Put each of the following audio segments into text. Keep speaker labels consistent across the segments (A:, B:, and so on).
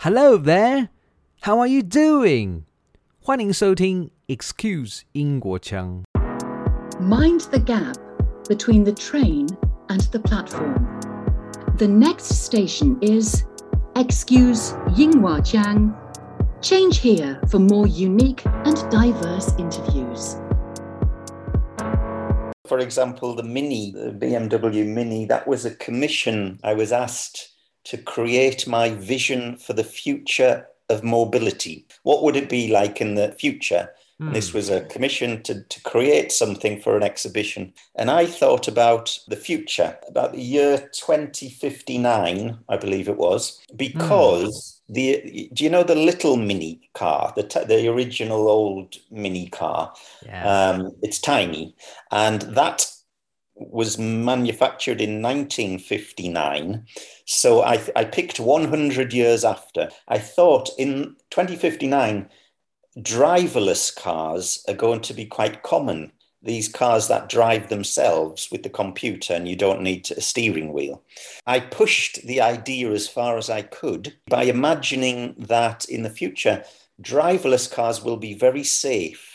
A: Hello there, how are you doing? 欢迎收听 Excuse 英国腔。
B: Mind the gap between the train and the platform. The next station is Excuse Yinghua Jiang. Change here for more unique and diverse interviews.
C: For example, the Mini, the BMW Mini, that was a commission. I was asked to create my vision for the future of mobility. What would it be like in the future? And This was a commission to, to create something for an exhibition. And I thought about the future, about the year 2059, I believe it was, because the do you know the little mini car, the, t- the original old mini car?
A: Yes.
C: Um, it's tiny. And that was manufactured in 1959. So I, I picked 100 years after. I thought in 2059, driverless cars are going to be quite common. These cars that drive themselves with the computer and you don't need a steering wheel. I pushed the idea as far as I could by imagining that in the future, driverless cars will be very safe.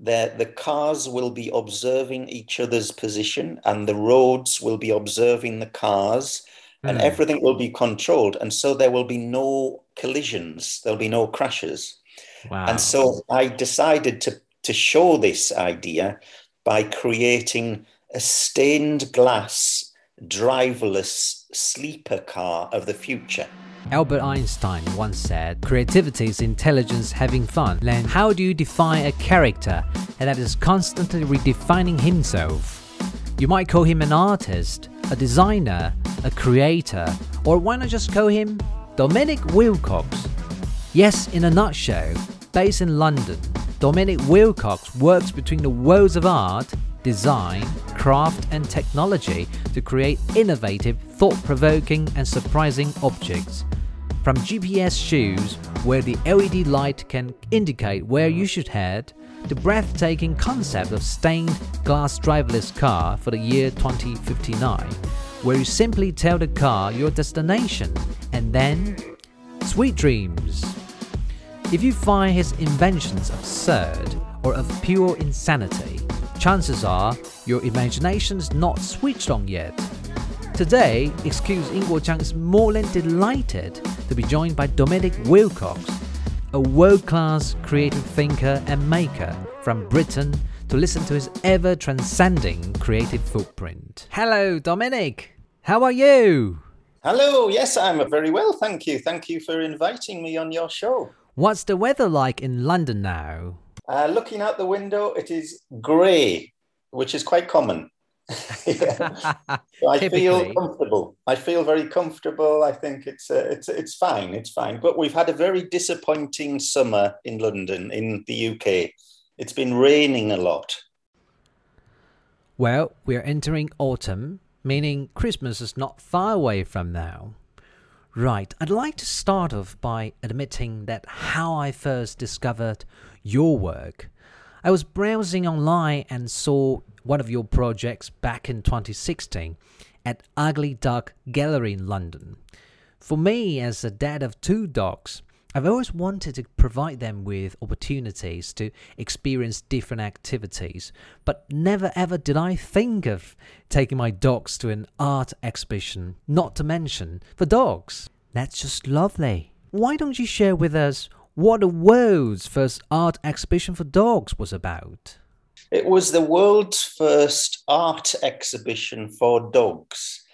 C: The, the cars will be observing each other's position and the roads will be observing the cars and
A: Hmm.
C: everything will be controlled. And so there will be no collisions, there'll be no crashes.
A: wow.
C: And so I decided to, to show this idea by creating a stained glass, driverless sleeper car of the future.
A: Albert Einstein once said, Creativity is intelligence having fun. Then, how do you define a character that is constantly redefining himself? You might call him an artist, a designer, a creator, or why not just call him Dominic Wilcox? Yes, in a nutshell, based in London, Dominic Wilcox works between the worlds of art, design, craft, and technology to create innovative, thought provoking, and surprising objects. From GPS shoes, where the LED light can indicate where you should head, the breathtaking concept of stained glass driverless car for the year 2059, where you simply tell the car your destination and then sweet dreams. If you find his inventions absurd or of pure insanity, chances are your imagination's not switched on yet. Today, Excuse Ingwo Chang is more than delighted to be joined by Dominic Wilcox, a world class creative thinker and maker from Britain, to listen to his ever transcending creative footprint. Hello, Dominic! How are you?
C: Hello, yes, I'm very well, thank you. Thank you for inviting me on your show.
A: What's the weather like in London now?
C: Uh, looking out the window, it is grey, which is quite common. Yeah. I feel comfortable. I feel very comfortable. I think it's uh, it's it's fine. It's fine. But we've had a very disappointing summer in London, in the UK. It's been raining a lot.
A: Well, we're entering autumn, meaning Christmas is not far away from now. Right, I'd like to start off by admitting that how I first discovered your work. I was browsing online and saw one of your projects back in 2016 at Ugly Duck Gallery in London. For me, as a dad of two dogs, I've always wanted to provide them with opportunities to experience different activities, but never ever did I think of taking my dogs to an art exhibition, not to mention for dogs. That's just lovely. Why don't you share with us what the world's first art exhibition for dogs was about?
C: It was the world's first art exhibition for dogs.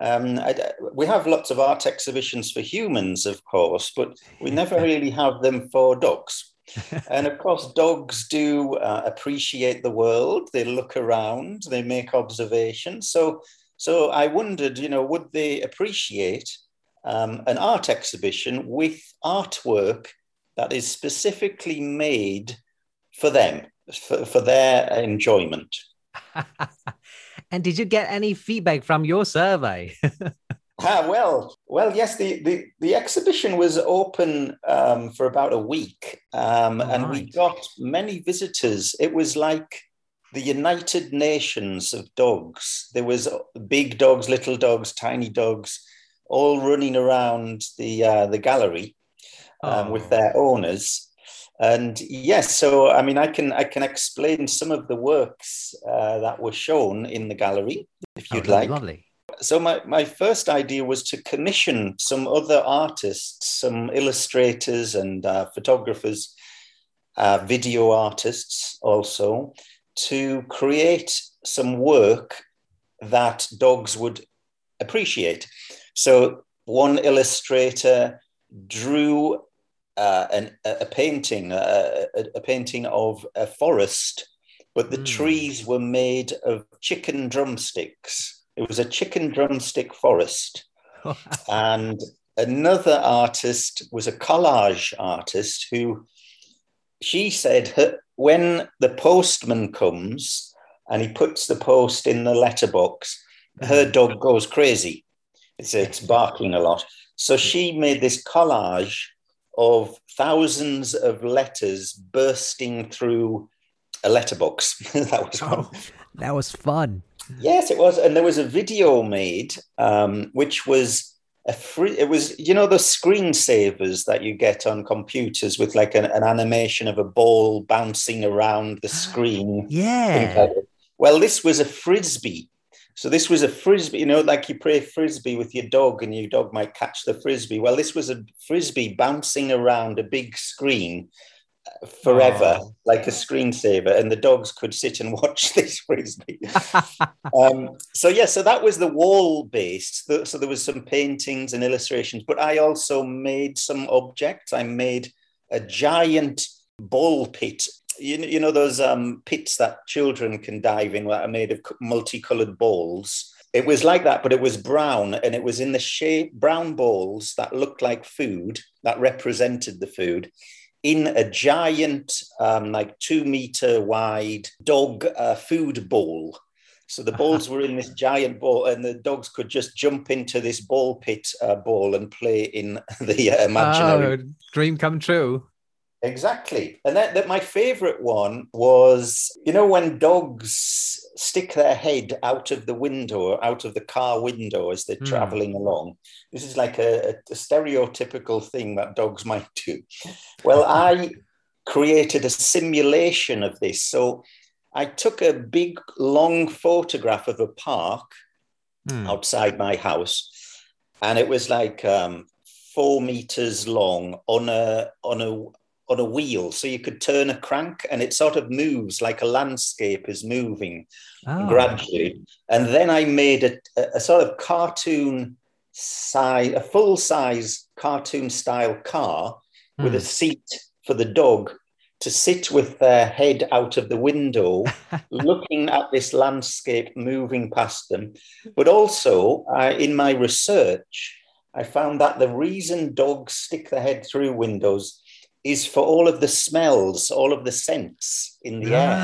C: Um, I- we have lots of art exhibitions for humans, of course, but we never really have them for dogs. and of course, dogs do uh, appreciate the world. They look around, they make observations. So, so I wondered, you know, would they appreciate um, an art exhibition with artwork that is specifically made for them, for, for their enjoyment?
A: and did you get any feedback from your survey?
C: Ah, well, well, yes. The, the, the exhibition was open um, for about a week, um, and we got many visitors. It was like the United Nations of dogs. There was big dogs, little dogs, tiny dogs, all running around the uh, the gallery. um,
A: Oh.
C: with their owners. And yes, so I mean, I can I can explain some of the works uh, that were shown in the gallery if
A: Oh,
C: you'd
A: lovely,
C: like.
A: Lovely.
C: So my, my first idea was to commission some other artists, some illustrators and uh, photographers, uh, video artists also, to create some work that dogs would appreciate. So one illustrator drew uh, an, a painting, a, a painting of a forest, but the
A: Mm.
C: trees were made of chicken drumsticks. It was a chicken drumstick forest. And another artist was a collage artist who she said her, when the postman comes and he puts the post in the letterbox, her dog goes crazy. It's, it's barking a lot. So she made this collage of thousands of letters bursting through a letterbox. that was one.
A: Oh, that was fun.
C: Yes, it was, and there was a video made, um, which was a free. It was you know the screensavers that you get on computers with like an, an animation of a ball bouncing around the screen.
A: Yeah.
C: Well, this was a frisbee. So this was a frisbee, you know, like you play frisbee with your dog, and your dog might catch the frisbee. Well, this was a frisbee bouncing around a big screen uh, forever,
A: Oh.
C: like a screensaver, and the dogs could sit and watch this frisbee. um, so yeah, so that was the wall based. So there was some paintings and illustrations, but I also made some objects. I made a giant ball pit. You know, you know those um, pits that children can dive in that are made of multicolored balls. It was like that, but it was brown, and it was in the shape brown balls that looked like food that represented the food in a giant, um, like two meter wide dog uh, food bowl. So the balls were in this giant ball, and the dogs could just jump into this ball pit uh, ball and play in the uh, imaginary.
A: Oh, dream come true.
C: Exactly. And that, that my favorite one was, you know, when dogs stick their head out of the window, out of the car window as they're
A: Hmm.
C: traveling along. This is like a, a stereotypical thing that dogs might do. Well, I created a simulation of this. So I took a big, long photograph of a park
A: Hmm.
C: outside my house, and it was like um, four meters long on a on a on a wheel, so you could turn a crank, and it sort of moves like a landscape is moving
A: Oh.
C: gradually. And then I made a, a, sort of cartoon size, a full size cartoon style car with a
A: Hmm.
C: seat for the dog to sit with their head out of the window, looking at this landscape moving past them. But also, I, in my research, I found that the reason dogs stick their head through windows is for all of the smells, all of the scents in the air.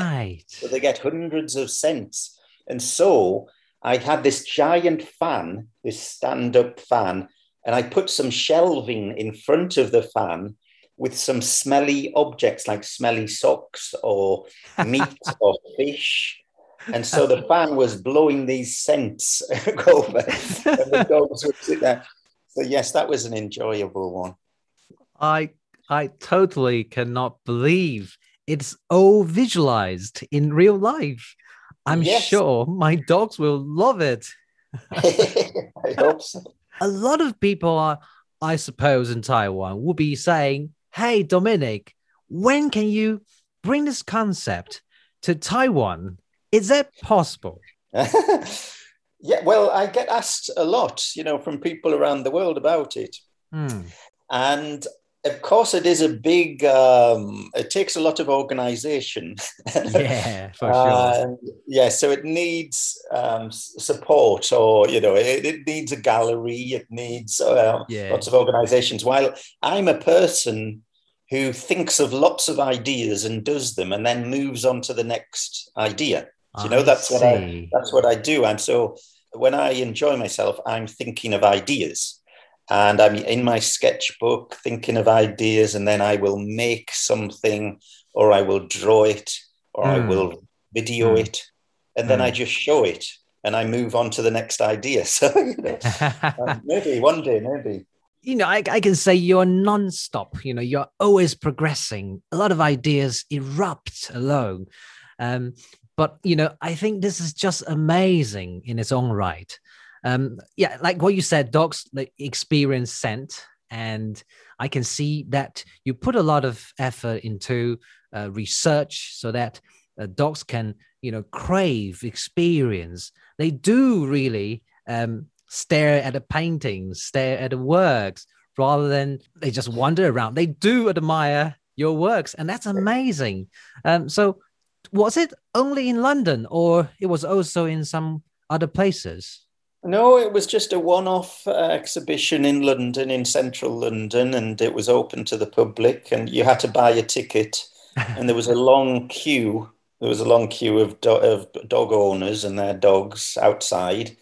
C: So they get hundreds of scents. And so I had this giant fan, this stand up fan, and I put some shelving in front of the fan with some smelly objects like smelly socks or meat or fish. And so the fan was blowing these scents over, and the dogs would sit there. So, yes, that was an enjoyable one.
A: I I totally cannot believe it's all visualized in real life. I'm
C: Yes.
A: sure my dogs will love it.
C: I hope so.
A: A lot of people are, I suppose, in Taiwan will be saying, Hey, Dominic, when can you bring this concept to Taiwan? Is that possible?
C: yeah, well, I get asked a lot, you know, from people around the world about it.
A: Hmm.
C: And of course, it is a big, um, it takes a lot of organization.
A: Yeah, for sure.
C: Yeah, so it needs um, support, or you know, it, it needs a gallery, it needs uh,
A: Yeah.
C: lots of organizations. While I'm a person who thinks of lots of ideas and does them, and then moves on to the next idea. you know, that's what I- That's what I do. And so when I enjoy myself, I'm thinking of ideas. And I'm in my sketchbook thinking of ideas, and then I will make something, or I will draw it, or I
A: Hmm.
C: will video
A: Hmm.
C: it, and then
A: Hmm.
C: I just show it, and I move on to the next idea. So you know, um, maybe one day, maybe.
A: you know, I, I can say you're non-stop. You know, you're always progressing. A lot of ideas erupt alone. Um, but you know, I think this is just amazing in its own right. Um, yeah, like what you said, dogs like, experience scent, and I can see that you put a lot of effort into uh, research so that uh, dogs can, you know, crave experience. They do really um, stare at the paintings, stare at the works, rather than they just wander around. They do admire your works, and that's amazing. Um, so, was it only in London, or it was also in some other places?
C: No, it was just a one-off uh, exhibition in London, in central London, and it was open to the public, and you had to buy a ticket, and there was a long queue. There was a long queue of, do- of dog owners and their dogs outside,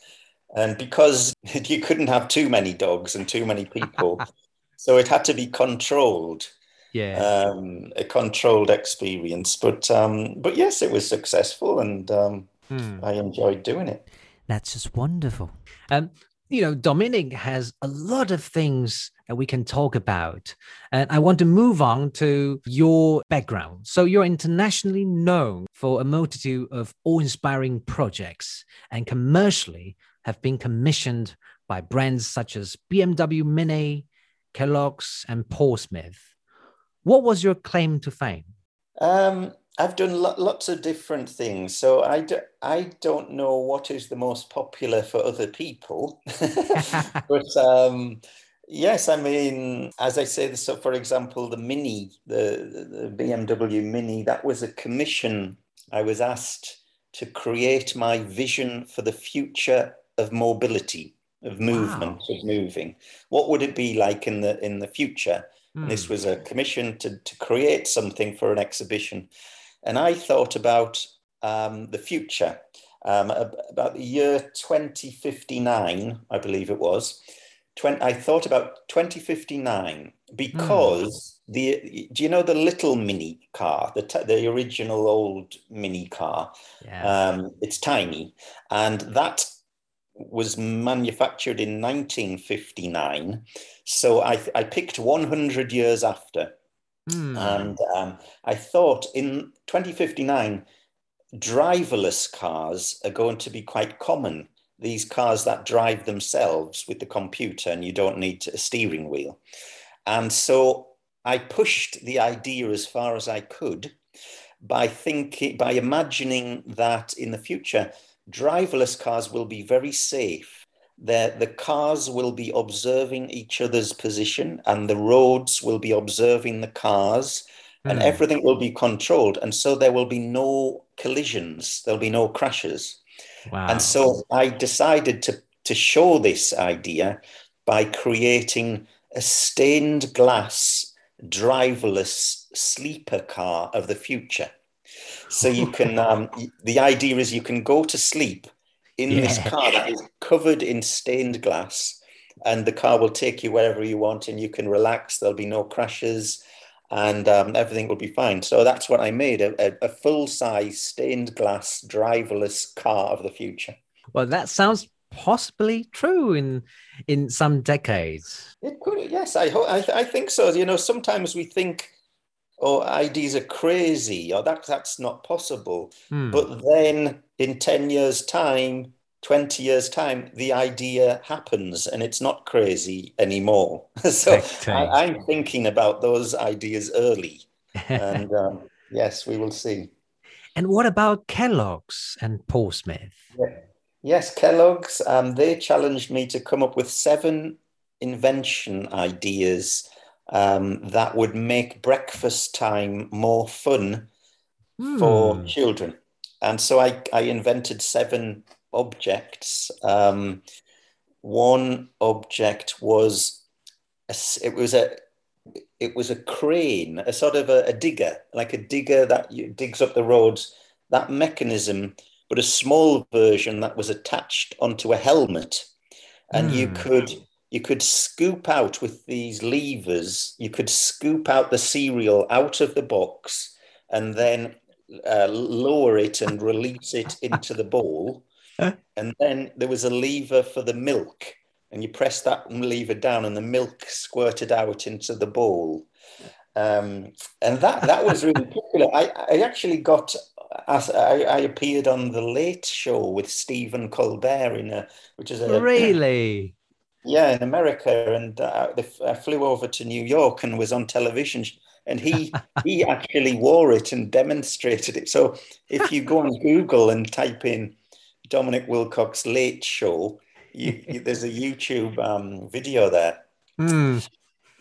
C: and because you couldn't have too many dogs and too many people, so it had to be controlled.
A: Yeah,
C: um, a controlled experience. But um, but yes, it was successful, and um,
A: Hmm.
C: I enjoyed doing it.
A: That's just wonderful. Um, you know, Dominic has a lot of things that we can talk about. And I want to move on to your background. So, you're internationally known for a multitude of awe inspiring projects and commercially have been commissioned by brands such as BMW Mini, Kellogg's, and Paul Smith. What was your claim to fame?
C: Um, I've done lo- lots of different things, so I, do, I don't know what is the most popular for other people. but um, yes, I mean, as I say, so for example, the Mini, the, the BMW Mini, that was a commission. I was asked to create my vision for the future of mobility, of movement,
A: Wow.
C: of moving. What would it be like in the in the future? And This
A: Hmm.
C: was a commission to, to create something for an exhibition. And I thought about um, the future, um, about the year 2059, I believe it was. 20, I thought about 2059 because the do you know the little mini car, the, t- the original old mini car?
A: yeah.
C: Um, it's tiny, and that was manufactured in 1959. So I, I picked 100 years after,
A: Hmm.
C: and um, I thought in 2059, driverless cars are going to be quite common. These cars that drive themselves with the computer, and you don't need a steering wheel. And so I pushed the idea as far as I could by thinking, by imagining that in the future, driverless cars will be very safe. The, the cars will be observing each other's position, and the roads will be observing the cars, and
A: Hmm.
C: everything will be controlled. And so there will be no collisions, there'll be no crashes.
A: wow.
C: And so I decided to, to show this idea by creating a stained glass, driverless sleeper car of the future. So you can, um, the idea is you can go to sleep in this car that is covered in stained glass, and the car will take you wherever you want, and you can relax. There'll be no crashes, and um, everything will be fine. So that's what I made a, a, a full size stained glass driverless car of the future.
A: Well, that sounds possibly true in in some decades.
C: It could, yes, I hope, I, I think so. You know, sometimes we think, oh, ideas are crazy, or that that's not possible.
A: Hmm.
C: But then in 10 years' time, 20 years' time, the idea happens and it's not crazy anymore. so I, I'm thinking about those ideas early. And um, yes, we will see.
A: and what about Kellogg's and Paul Smith?
C: Yes, Kellogg's, um, they challenged me to come up with seven invention ideas um, that would make breakfast time more fun for
A: Hmm.
C: children. And so I, I invented seven objects. Um, one object was a it was a it was a crane, a sort of a, a digger, like a digger that you, digs up the roads. That mechanism, but a small version that was attached onto a helmet, and you
A: Hmm.
C: could you could scoop out with these levers. You could scoop out the cereal out of the box, and then uh, lower it and release it into the bowl. And then there was a lever for the milk and you press that lever down, and the milk squirted out into the bowl. Um, and that that was really popular. I, I actually got I, I, appeared on the Late Show with Stephen Colbert in a which is a
A: really
C: yeah in America, and uh, I flew over to New York and was on television, and he he actually wore it and demonstrated it. So if you go on Google and type in Dominic Wilcox Late Show, you, you, there's a YouTube um, video there.
A: Mm.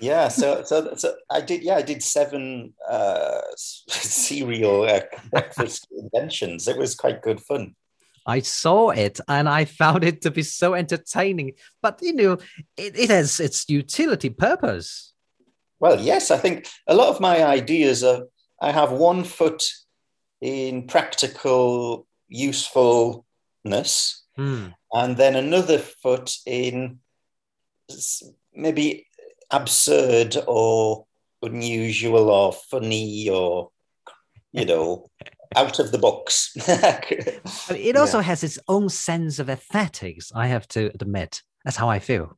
C: Yeah, so so so I did. Yeah, I did seven uh, cereal uh, breakfast inventions. It was quite good fun.
A: I saw it and I found it to be so entertaining. But you know, it, it has its utility purpose.
C: Well, yes, I think a lot of my ideas are. I have one foot in practical usefulness,
A: mm.
C: and then another foot in maybe absurd or unusual or funny or you know out of the box
A: it also yeah. has its own sense of aesthetics i have to admit that's how i feel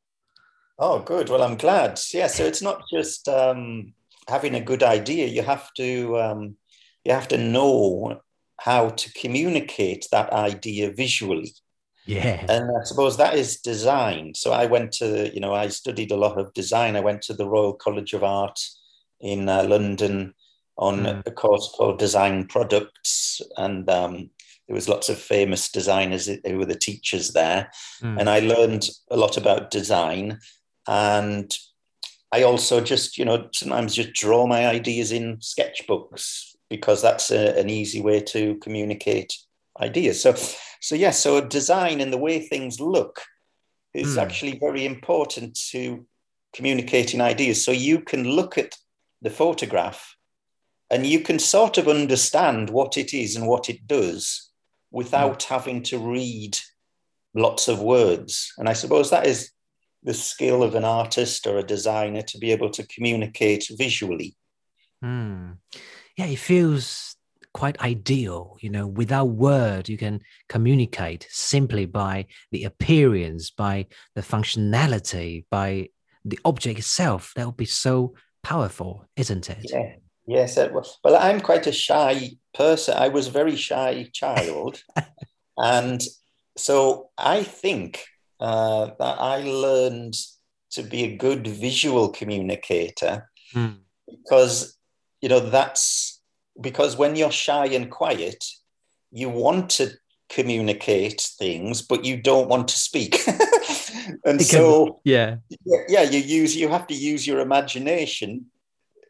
C: oh good well i'm glad yeah so it's not just um, having a good idea you have to um, you have to know how to communicate that idea visually
A: yeah.
C: And I suppose that is design. So I went to, you know, I studied a lot of design. I went to the Royal College of Art in uh, London on mm. a course called Design Products. And um, there was lots of famous designers who were the teachers there. Mm. And I learned a lot about design. And I also just, you know, sometimes just draw my ideas in sketchbooks because that's a, an easy way to communicate ideas. So so yes, so design and the way things look is mm. actually very important to communicating ideas. So you can look at the photograph and you can sort of understand what it is and what it does without mm. having to read lots of words. And I suppose that is the skill of an artist or a designer to be able to communicate visually.
A: Mm. Yeah, it feels quite ideal you know without word you can communicate simply by the appearance by the functionality by the object itself that would be so powerful isn't it
C: yeah yes it was. well i'm quite a shy person i was a very shy child and so i think uh, that i learned to be a good visual communicator
A: mm.
C: because you know that's because when you're shy and quiet, you want to communicate things, but you don't want to speak. and because, so,
A: yeah,
C: yeah, you use you have to use your imagination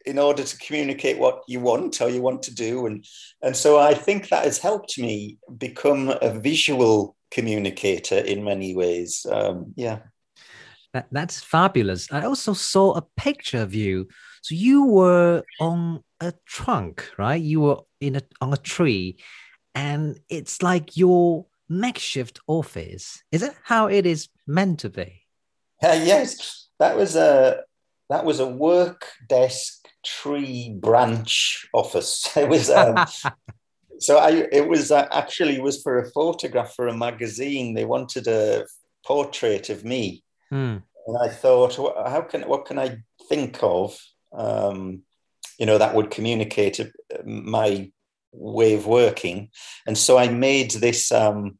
C: in order to communicate what you want or you want to do, and and so I think that has helped me become a visual communicator in many ways. Um, yeah.
A: That, that's fabulous. I also saw a picture of you. So you were on a trunk, right? You were in a on a tree, and it's like your makeshift office. Is it how it is meant to be?
C: Uh, yes, that was a that was a work desk tree branch office. It was. Um, so I it was uh, actually was for a photograph for a magazine. They wanted a portrait of me,
A: hmm.
C: and I thought, how can what can I think of? Um, you know, that would communicate uh, my way of working. And so I made this um,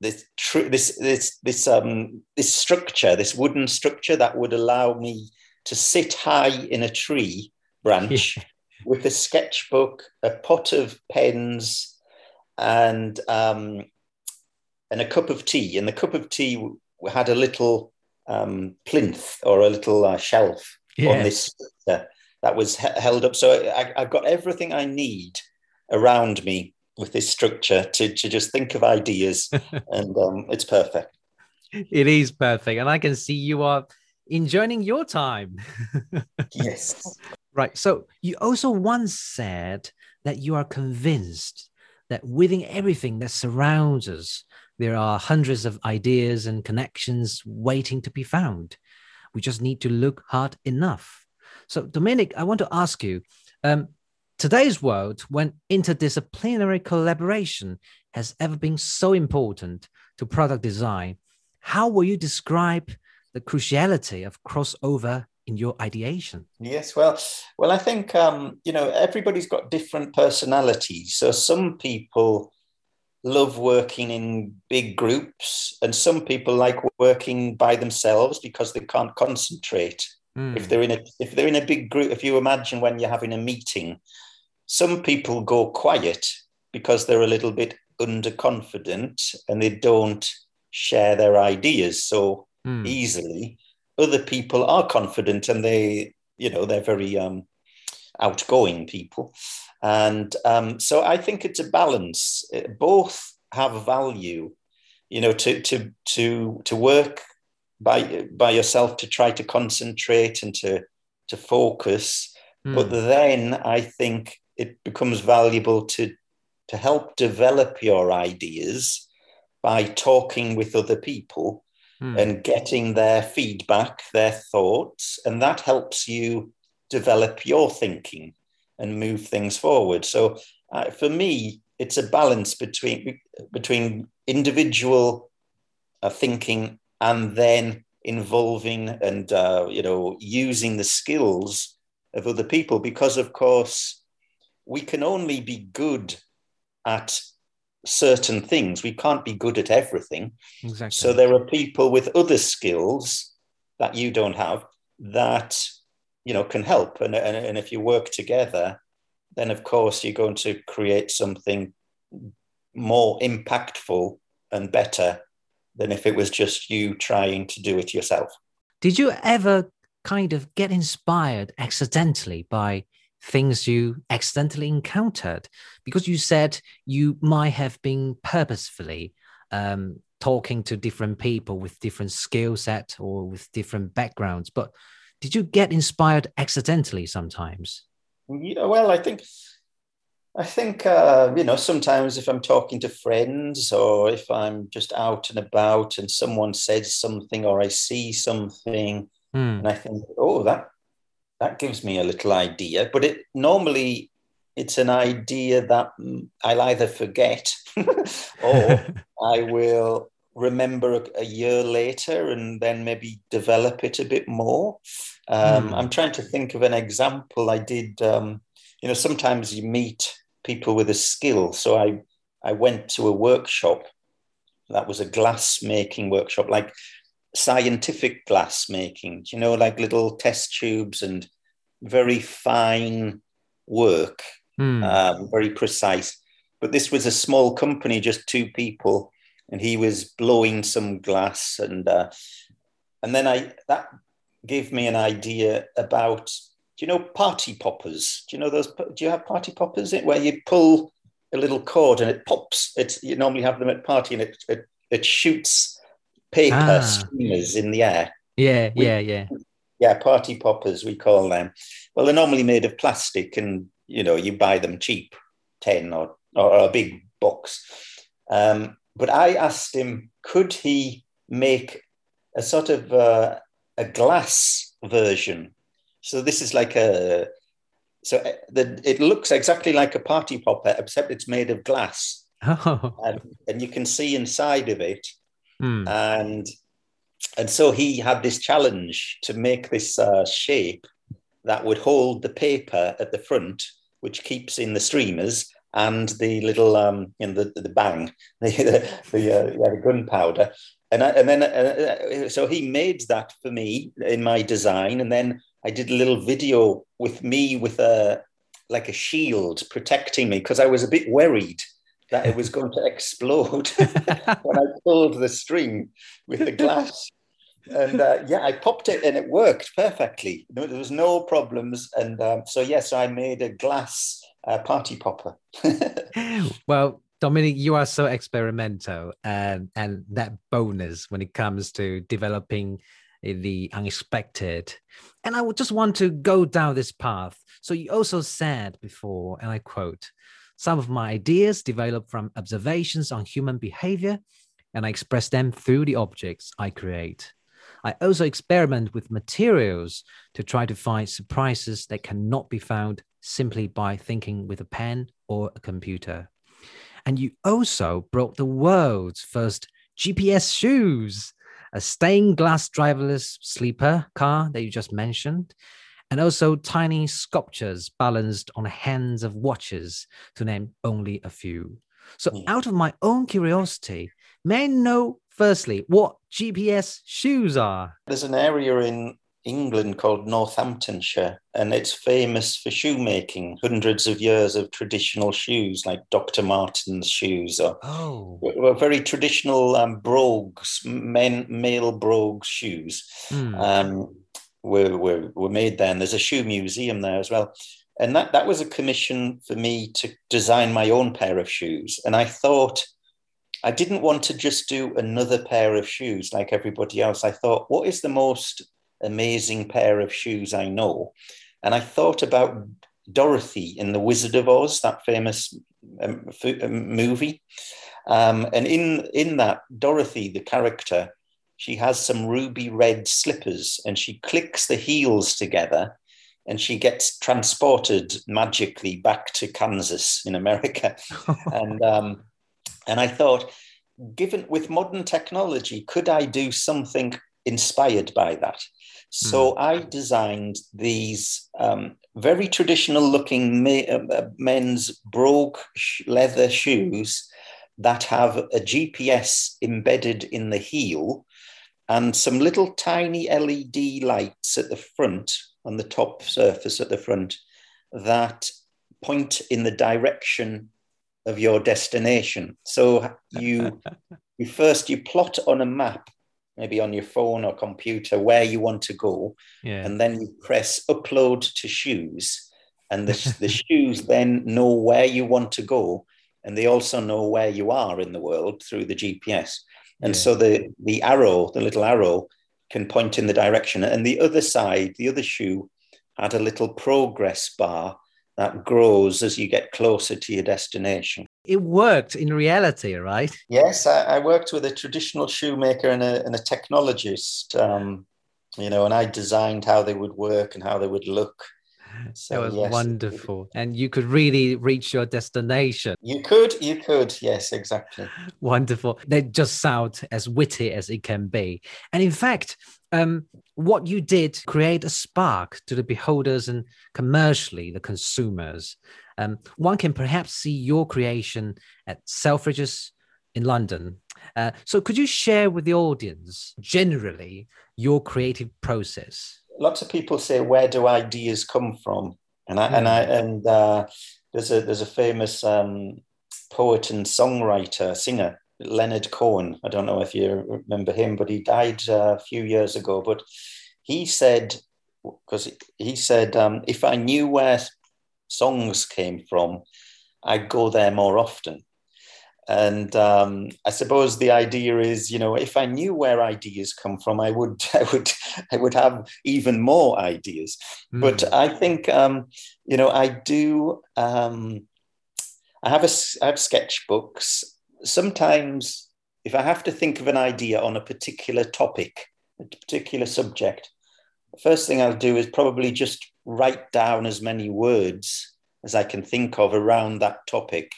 C: this tr- this this this um, this structure, this wooden structure that would allow me to sit high in a tree branch with a sketchbook, a pot of pens, and um, and a cup of tea. And the cup of tea had a little um, plinth or a little uh, shelf on this. Uh, that was held up. So I, have got everything I need around me with this structure to, to just think of ideas, and um, it's perfect.
A: It is perfect, and I can see you are enjoying your time.
C: yes.
A: Right. So you also once said that you are convinced that within everything that surrounds us, there are hundreds of ideas and connections waiting to be found. We just need to look hard enough. So, Dominic, I want to ask you um, today's world, when interdisciplinary collaboration has ever been so important to product design, how will you describe the cruciality of crossover in your ideation?
C: Yes, well, well, I think um, you know everybody's got different personalities. So some people love working in big groups, and some people like working by themselves because they can't concentrate. Mm. If they're in a if they're in a big group, if you imagine when you're having a meeting, some people go quiet because they're a little bit underconfident and they don't share their ideas so mm. easily. Other people are confident and they, you know, they're very um, outgoing people. And um, so I think it's a balance. Both have value, you know, to to to to work by by yourself to try to concentrate and to to focus. Mm. But then I think it becomes valuable to to help develop your ideas by talking with other people mm. and getting their feedback, their thoughts, and that helps you develop your thinking and move things forward. So uh, for me, it's a balance between between individual uh, thinking and then involving and uh, you know using the skills of other people because of course we can only be good at certain things. We can't be good at everything. Exactly. so there are people with other skills that you don't have that you know can help. And, and, and if you work together then of course you're going to create something more impactful and better than if it was just you trying to do it yourself.
A: Did you ever kind of get inspired accidentally by things you accidentally encountered because you said you might have been purposefully um, talking to different people with different skill set or with different backgrounds but did you get inspired accidentally sometimes?
C: Yeah, well, I think I think uh, you know sometimes if I'm talking to friends or if I'm just out and about and someone says something or I see something mm. and I think, oh, that that gives me a little idea. But it normally it's an idea that I'll either forget or I will remember a, a, year later and then maybe develop it a bit more. Um, mm. I'm trying to think of an example. I did, um, you know, sometimes you meet people with a skill. So I, I went to a workshop that was a glass making workshop, like scientific glass making, you know, like little test tubes and very fine work, mm. um, very precise. But this was a small company, just two people and he was blowing some glass and uh, and then I that gave me an idea about do you know party poppers? Do you know those? Do you have party poppers It where you pull a little cord and it pops? It's you normally have them at party and it it, it shoots paper ah. streamers in the air.
A: Yeah, we, yeah, yeah.
C: Yeah, party poppers we call them. Well, they're normally made of plastic, and you know you buy them cheap, ten or or a big box. Um, but I asked him, could he make a sort of uh, a glass version? So this is like a so uh, the, it looks exactly like a party popper, except it's made of glass, oh. and, and you can see inside of it, mm. and and so he had this challenge to make this uh, shape that would hold the paper at the front, which keeps in the streamers, and the little um, you know the, the bang, the the, the, uh, yeah, the gunpowder, and I, and then uh, uh, so he made that for me in my design, and then I did a little video with me with a like a shield protecting me because I was a bit worried that it was going to explode when I pulled the string with the glass. And uh, yeah, I popped it and it worked perfectly. There was no problems. And um, so, yes, I made a glass uh, party popper.
A: well, Dominic, you are so experimental and, and that bonus when it comes to developing the unexpected. And I would just want to go down this path. So you also said before, and I quote, some of my ideas develop from observations on human behavior, and I express them through the objects I create. I also experiment with materials to try to find surprises that cannot be found simply by thinking with a pen or a computer. And you also brought the world's first GPS shoes. a stained glass driverless sleeper car that you just mentioned, and also tiny sculptures balanced on hands of watches, to name only a few. So, yeah. out of my own curiosity, may I know firstly what GPS shoes are?
C: There's an area in England called Northamptonshire, and it's famous for shoemaking. Hundreds of years of traditional shoes, like Dr. Martens shoes, or
A: oh.
C: were very traditional um, brogues, men male brogue shoes. Mm. Um, were, were were made there, and there's a shoe museum there as well. And that that was a commission for me to design my own pair of shoes. And I thought I didn't want to just do another pair of shoes like everybody else. I thought, what is the most amazing pair of shoes I know. And I thought about Dorothy in The Wizard of Oz, that famous um, um, movie. Um, and in, in that, Dorothy, the character, she has some ruby red slippers and she clicks the heels together and she gets transported magically back to Kansas in America. and, um, and I thought, given with modern technology, could I do something inspired by that? So mm. I designed these um, very traditional looking uh, uh men's brogue leather shoes that have a GPS embedded in the heel and some little tiny LED lights at the front on the top surface at the front that point in the direction of your destination. So you you first you plot on a map maybe on your phone or computer where you want to go.
A: Yeah.
C: And then you press upload to shoes. And the, the shoes then know where you want to go. And they also know where you are in the world through the GPS. And yeah. so the, the arrow, the little arrow, can point in the direction. And the other side, the other shoe, had a little progress bar that grows as you get closer to your destination
A: it worked in reality, right?
C: Yes, I, I worked with a traditional shoemaker and a, and a technologist, um, you know, and I designed how they would work and how they would look.
A: So, that was yes, wonderful. And you could really reach your destination.
C: You could, you could. Yes, exactly.
A: Wonderful. They just sound as witty as it can be. And in fact, um, what you did create a spark to the beholders and commercially the consumers. Um, one can perhaps see your creation at Selfridges in London. Uh, so, could you share with the audience generally your creative process?
C: Lots of people say, "Where do ideas come from?" And I mm. and I hmm. and uh, there's a there's a famous um, poet and songwriter singer Leonard Cohen. I don't know if you remember him, but he died uh, a few years ago. But he said, because he said, um, if I knew where songs came from, I'd go there more often. And um, I suppose the idea is, you know, if I knew where ideas come from, I would, I would, I would have even more ideas. Mm. But I think, um, you know, I do. Um, I have a, I have sketchbooks. Sometimes, if I have to think of an idea on a particular topic, a particular subject, the first thing I'll do is probably just write down as many words as I can think of around that topic.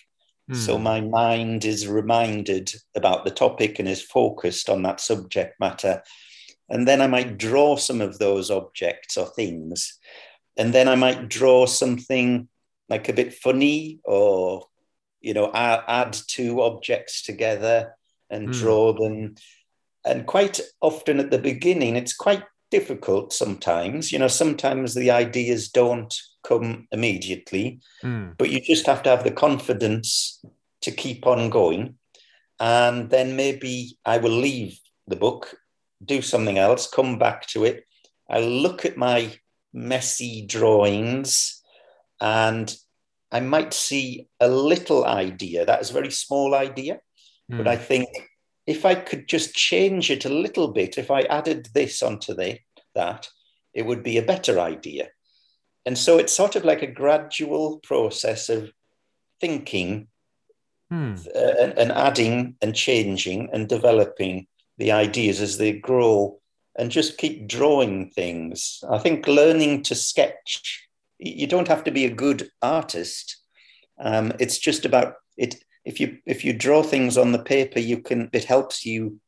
C: Mm. So my mind is reminded about the topic and is focused on that subject matter. And then I might draw some of those objects or things. And then I might draw something like a bit funny or, you know, add, add two objects together and mm. draw them. And quite often at the beginning, it's quite difficult sometimes. You know, sometimes the ideas don't come immediately, mm. but you just have to have the confidence to keep on going. And then maybe I will leave the book, do something else, come back to it. I look at my messy drawings and I might see a little idea. That is a very small idea, mm. but hmm. I think if I could just change it a little bit, if I added this onto the, that, it would be a better idea. And so it's sort of like a gradual process of thinking hmm. uh, and, and adding and changing and developing the ideas as they grow and just keep drawing things. I think learning to sketch, you don't have to be a good artist. Um, it's just about it if you if you draw things on the paper you can it helps you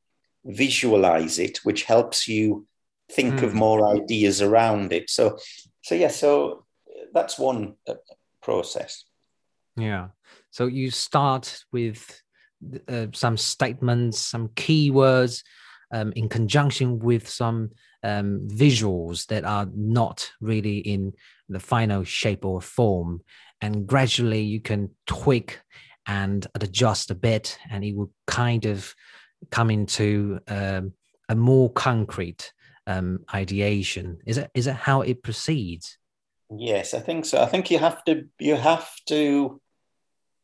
C: visualize it, which helps you think mm. of hmm. more ideas around it. So, so yeah, so that's one uh, process.
A: Yeah. So you start with uh, some statements, some keywords, um, in conjunction with some um, visuals that are not really in the final shape or form, and gradually you can tweak and adjust a bit, and it will kind of come into um, a more concrete um, ideation. Is it is it how it proceeds?
C: Yes, I think so. I think you have to you have to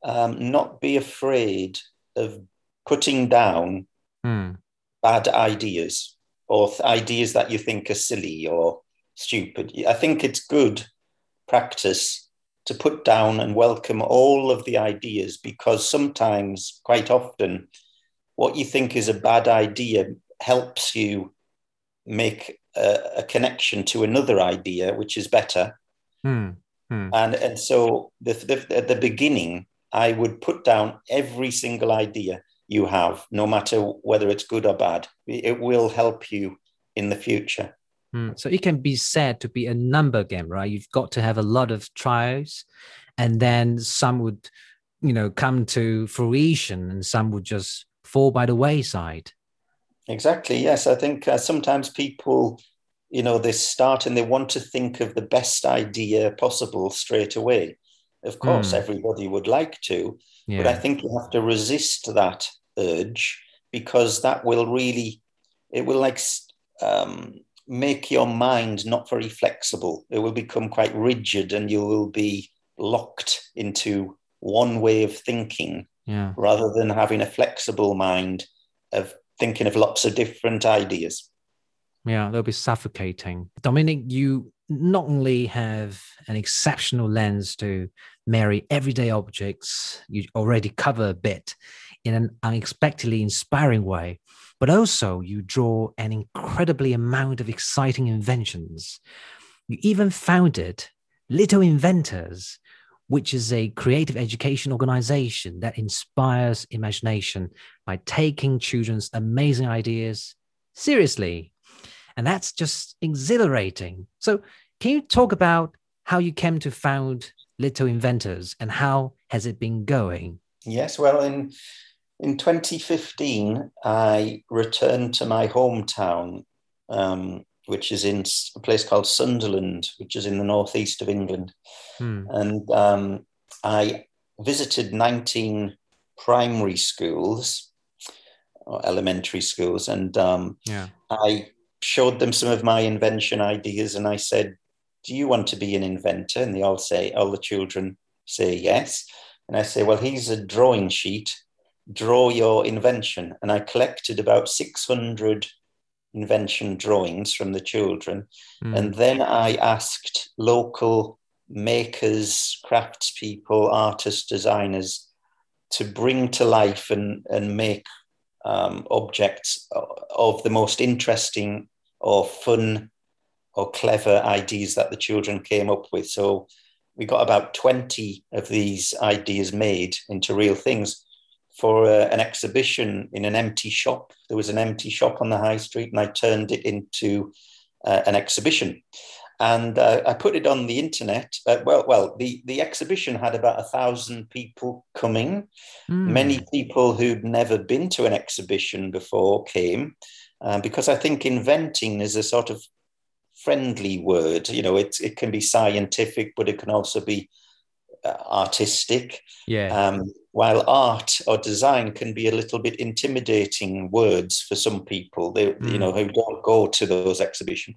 C: um, not be afraid of putting down
A: hmm.
C: bad ideas or th- ideas that you think are silly or stupid. I think it's good practice to put down and welcome all of the ideas because sometimes, quite often, what you think is a bad idea helps you make a, a connection to another idea which is better
A: Hmm. Hmm.
C: And and so the, the, at the beginning, I would put down every single idea you have, no matter whether it's good or bad. It will help you in the future.
A: Hmm. So it can be said to be a number game, right? You've got to have a lot of trials, and then some would, you know, come to fruition, and some would just fall by the wayside.
C: Exactly. Yes, I think uh, sometimes people you know, they start and they want to think of the best idea possible straight away. Of course, mm. everybody would like to, yeah. but I think you have to resist that urge because that will really, it will like um, make your mind not very flexible. It will become quite rigid and you will be locked into one way of thinking
A: yeah.
C: rather than having a flexible mind of thinking of lots of different ideas.
A: Yeah, they'll be suffocating. Dominic, you not only have an exceptional lens to marry everyday objects, you already cover a bit in an unexpectedly inspiring way, but also you draw an incredibly amount of exciting inventions. You even founded Little Inventors, which is a creative education organization that inspires imagination by taking children's amazing ideas seriously and that's just exhilarating. So, can you talk about how you came to found Little Inventors and how has it been going?
C: Yes, well, in in 2015, I returned to my hometown, um, which is in a place called Sunderland, which is in the northeast of England,
A: hmm.
C: and um, I visited 19 primary schools or elementary schools, and um,
A: yeah.
C: I showed them some of my invention ideas and I said, Do you want to be an inventor? And they all say, All the children say yes. And I say, Well, here's a drawing sheet. Draw your invention. And I collected about 600 invention drawings from the children. Mm. And then I asked local makers, craftspeople, artists, designers to bring to life and, and make um, objects of the most interesting or fun or clever ideas that the children came up with. So we got about 20 of these ideas made into real things for uh, an exhibition in an empty shop. There was an empty shop on the high street, and I turned it into uh, an exhibition. And uh, I put it on the internet. Uh, well, well, the, the exhibition had about a thousand people coming. Mm. Many people who'd never been to an exhibition before came, um, because I think inventing is a sort of friendly word. You know, it, it can be scientific, but it can also be uh, artistic.
A: Yeah.
C: Um, while art or design can be a little bit intimidating words for some people, they, mm. you know, who don't go to those exhibitions.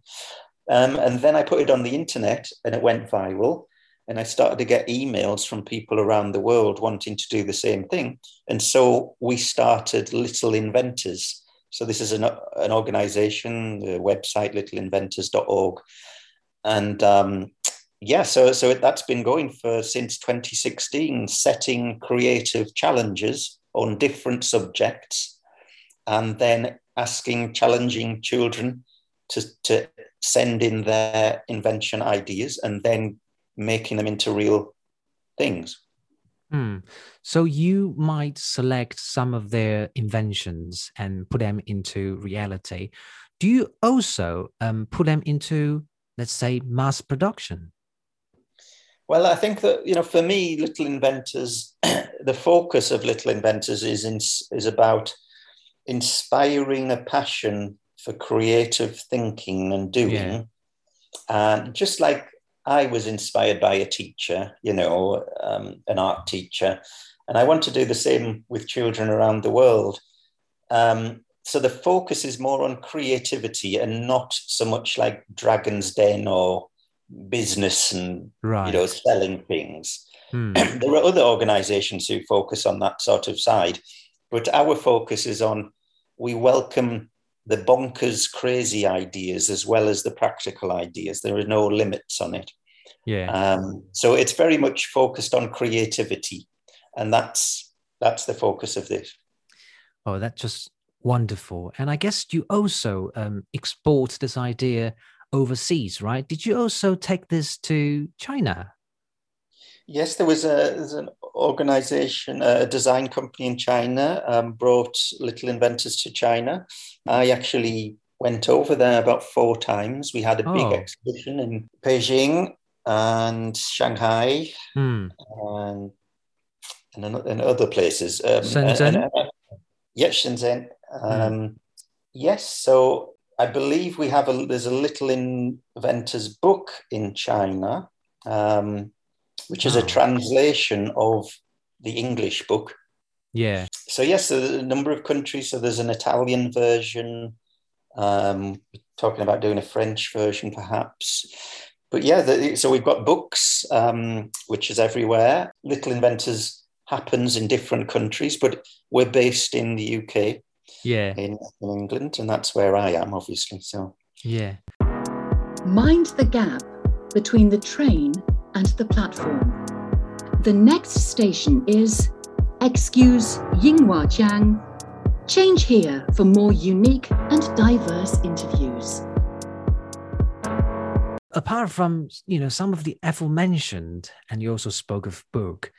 C: Um, and then I put it on the internet and it went viral. And I started to get emails from people around the world wanting to do the same thing. And so we started Little Inventors. So this is an, an organization, the website littleinventors.org. And um, yeah, so, so that's been going for since 2016, setting creative challenges on different subjects and then asking challenging children to, to send in their invention ideas and then making them into real things.
A: Hmm. So you might select some of their inventions and put them into reality. Do you also um, put them into, let's say, mass production?
C: Well, I think that you know, for me, Little Inventors, the focus of Little Inventors is in, is about inspiring a passion for creative thinking and doing, yeah. and just like I was inspired by a teacher, you know, um, an art teacher, and I want to do the same with children around the world. Um, so the focus is more on creativity and not so much like Dragon's Den or business and right. you know selling things. Hmm. there are other organizations who focus on that sort of side, but our focus is on we welcome the bonkers, crazy ideas as well as the practical ideas. There are no limits on it.
A: Yeah.
C: Um, so it's very much focused on creativity, and that's that's the focus of this.
A: Oh, that's just wonderful. And I guess you also um, export this idea overseas, right? Did you also take this to China?
C: Yes, there was a there's an organization, a design company in China, um, brought Little Inventors to China. I actually went over there about four times. We had a big oh. exhibition in Beijing and Shanghai
A: hmm.
C: and, and, and other places. Um,
A: Shenzhen? And, and,
C: yes, Shenzhen. Um, hmm. Yes, so I believe we have a there's a little inventors book in China, um, which is oh. a translation of the English book.
A: Yeah.
C: So yes, a number of countries. So there's an Italian version. Um, talking about doing a French version, perhaps. But yeah, the, so we've got books, um, which is everywhere. Little Inventors happens in different countries, but we're based in the UK
A: yeah
C: in, in England, and that's where I am, obviously. So
A: yeah.
B: Mind the gap between the train and the platform. The next station is Excuse Yinghuajiang. Change here for more unique and diverse interviews.
A: Apart from you know some of the aforementioned, and you also spoke of book.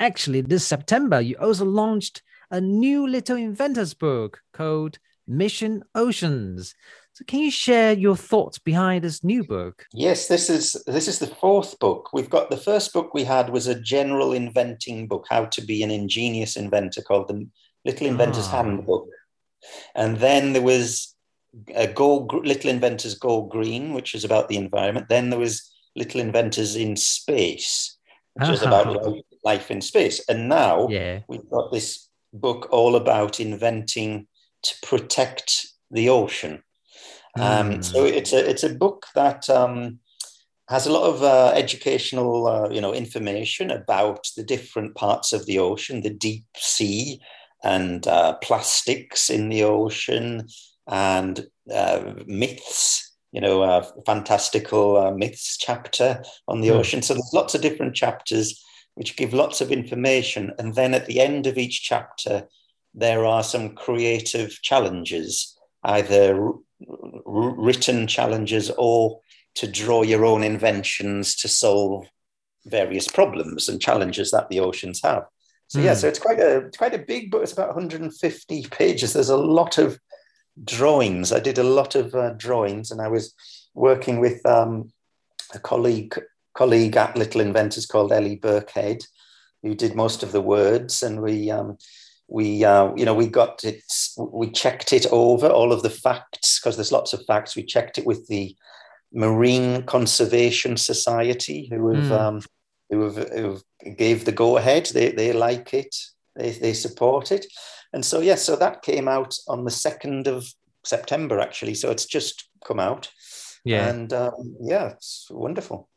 A: Actually, this September you also launched a new little inventors book called Mission Oceans. So can you share your thoughts behind this new book?
C: Yes, this is this is the fourth book. We've got the first book we had was a general inventing book, how to be an ingenious inventor called the Little Inventors ah. Handbook. And then there was a Go Little Inventors Go Green, which is about the environment. Then there was Little Inventors in Space, which is about ah. life in space. And now
A: yeah.
C: we've got this book all about inventing to protect the ocean. Um, mm. So it's a it's a book that um, has a lot of uh, educational uh, you know information about the different parts of the ocean, the deep sea, and uh, plastics in the ocean, and uh, myths. You know, a fantastical uh, myths chapter on the mm. ocean. So there's lots of different chapters which give lots of information. And then at the end of each chapter, there are some creative challenges, either written challenges or to draw your own inventions to solve various problems and challenges that the oceans have. So mm. yeah, hmm. so it's quite a it's quite a big book. It's about 150 pages. There's a lot of drawings. I did a lot of uh, drawings, and I was working with um, a colleague colleague at Little Inventors called Ellie Burkhead, who did most of the words, and we um, we uh, you know we got it we checked it over all of the facts because there's lots of facts. We checked it with the Marine Conservation Society, who have mm. um, who have, who gave the go ahead. They they like it. They they support it, and so yes, yeah, so that came out on the second of September actually. So it's just come out.
A: Yeah,
C: and um, yeah, it's wonderful.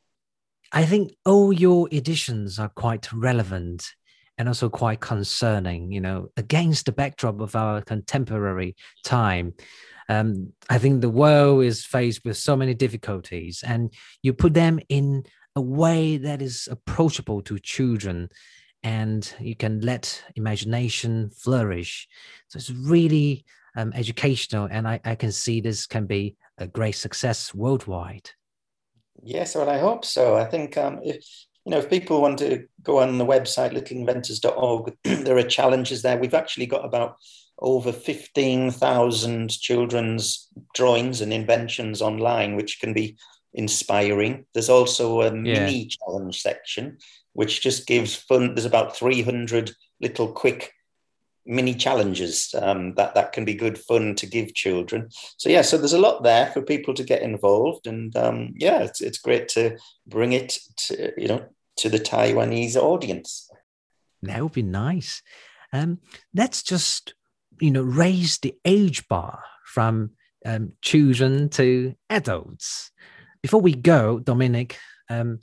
A: I think all your editions are quite relevant and also quite concerning, you know, against the backdrop of our contemporary time. Um, I think the world is faced with so many difficulties, and you put them in a way that is approachable to children and you can let imagination flourish. So it's really um, educational, and I, I can see this can be a great success worldwide.
C: Yes, well, I hope so. I think um, if you know, if people want to go on the website littleinventors.org, there are challenges there. We've actually got about over 15,000 children's drawings and inventions online, which can be inspiring. There's also a yeah. mini challenge section, which just gives fun. There's about 300 little quick mini challenges um, that that can be good fun to give children. So yeah, so there's a lot there for people to get involved, and um, yeah, it's it's great to bring it to you know to the Taiwanese audience.
A: That would be nice. Um, let's just you know raise the age bar from um, children to adults. Before we go, Dominic, um,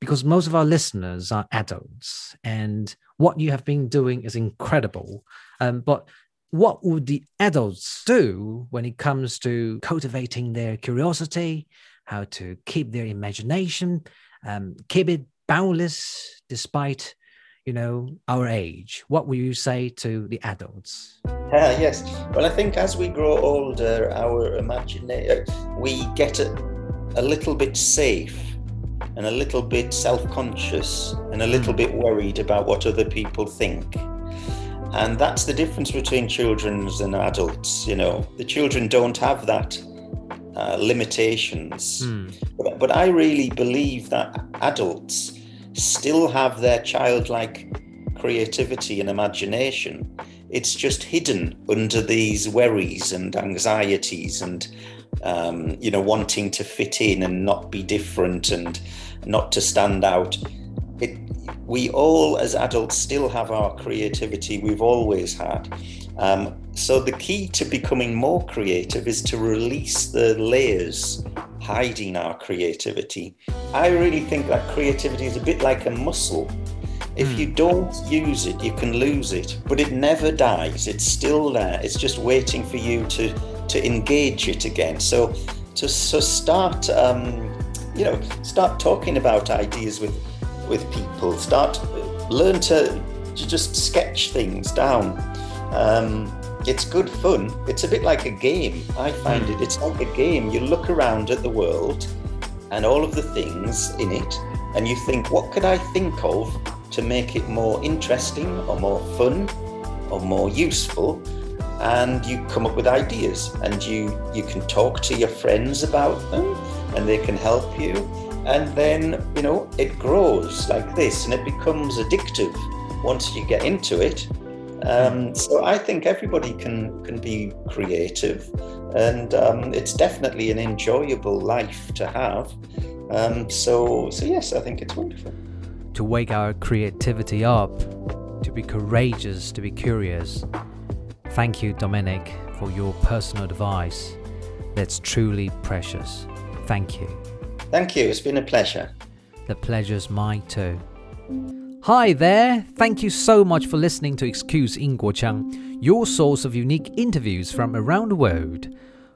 A: because most of our listeners are adults, and what you have been doing is incredible. Um, but what would the adults do when it comes to cultivating their curiosity, how to keep their imagination, um, keep it boundless despite you know our age? What will you say to the adults?
C: Uh, yes. Well i think as we grow older our imagination we get a, a little bit safe and a little bit self conscious and a little hmm. bit worried about what other people think. And that's the difference between children and adults. You know, the children don't have that uh, limitations. Mm. But, but I really believe that adults still have their childlike creativity and imagination. It's just hidden under these worries and anxieties and um, you know, wanting to fit in and not be different and not to stand out. It, we all, as adults, still have our creativity we've always had. Um, so the key to becoming more creative is to release the layers hiding our creativity. I really think that creativity is a bit like a muscle. If hmm. you don't use it, you can lose it, but it never dies. It's still there. It's just waiting for you to to engage it again. So to so start, um, you know, start talking about ideas with with people. Start learn to, to just sketch things down. Um, it's good fun. It's a bit like a game. I find it. It's like a game. You look around at the world and all of the things in it, and you think, what could I think of to make it more interesting or more fun or more useful? And you come up with ideas and you you can talk to your friends about them and they can help you and then you know it grows like this and it becomes addictive once you get into it um, so I think everybody can can be creative, and um, it's definitely an enjoyable life to have. Um, so so yes, I think it's wonderful.
A: To wake our creativity up, to be courageous, to be curious, Thank you, Dominic, for your personal advice. That's truly precious. Thank you.
C: Thank you. It's been a pleasure.
A: The pleasure's mine too. Hi there. Thank you so much for listening to Excuse Chang, your source of unique interviews from around the world.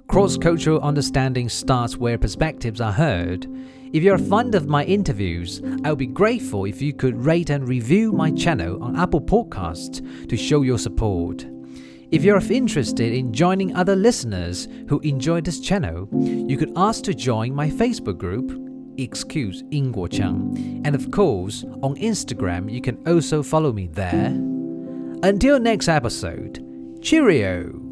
A: Cross cultural understanding starts where perspectives are heard. If you're a fond of my interviews, I would be grateful if you could rate and review my channel on Apple Podcasts to show your support. If you're interested in joining other listeners who enjoy this channel, you could ask to join my Facebook group, Excuse Chang, and of course, on Instagram, you can also follow me there. Until next episode, cheerio!